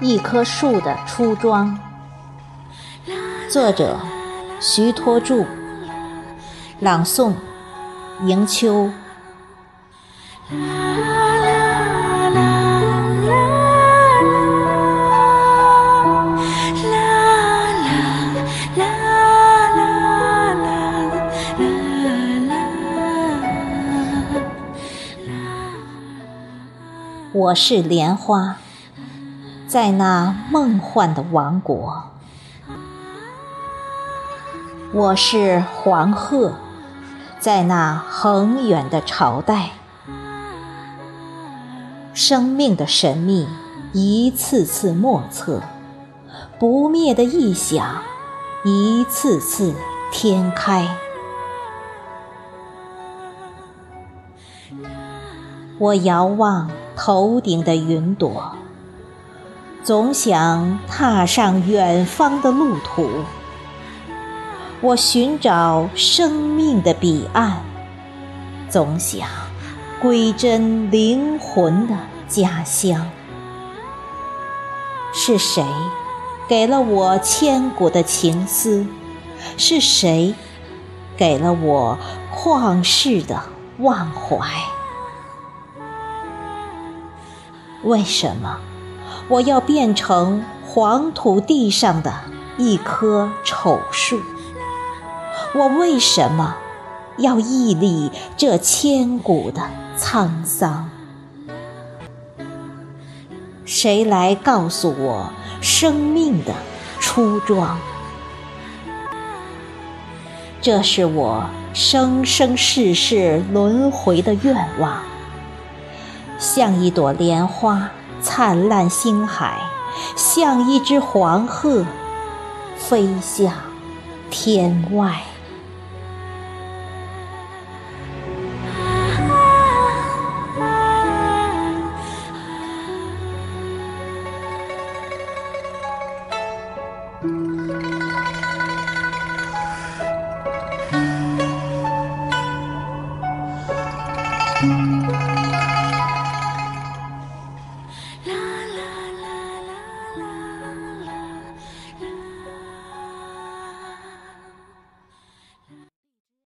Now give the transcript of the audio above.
一棵树的初装，作者徐托柱，朗诵迎秋。我是莲花。在那梦幻的王国，我是黄鹤；在那恒远的朝代，生命的神秘一次次莫测，不灭的异想一次次天开。我遥望头顶的云朵。总想踏上远方的路途，我寻找生命的彼岸，总想归真灵魂的家乡。是谁给了我千古的情思？是谁给了我旷世的忘怀？为什么？我要变成黄土地上的一棵丑树。我为什么要屹立这千古的沧桑？谁来告诉我生命的初装？这是我生生世世轮回的愿望，像一朵莲花。灿烂星海，像一只黄鹤，飞向天外。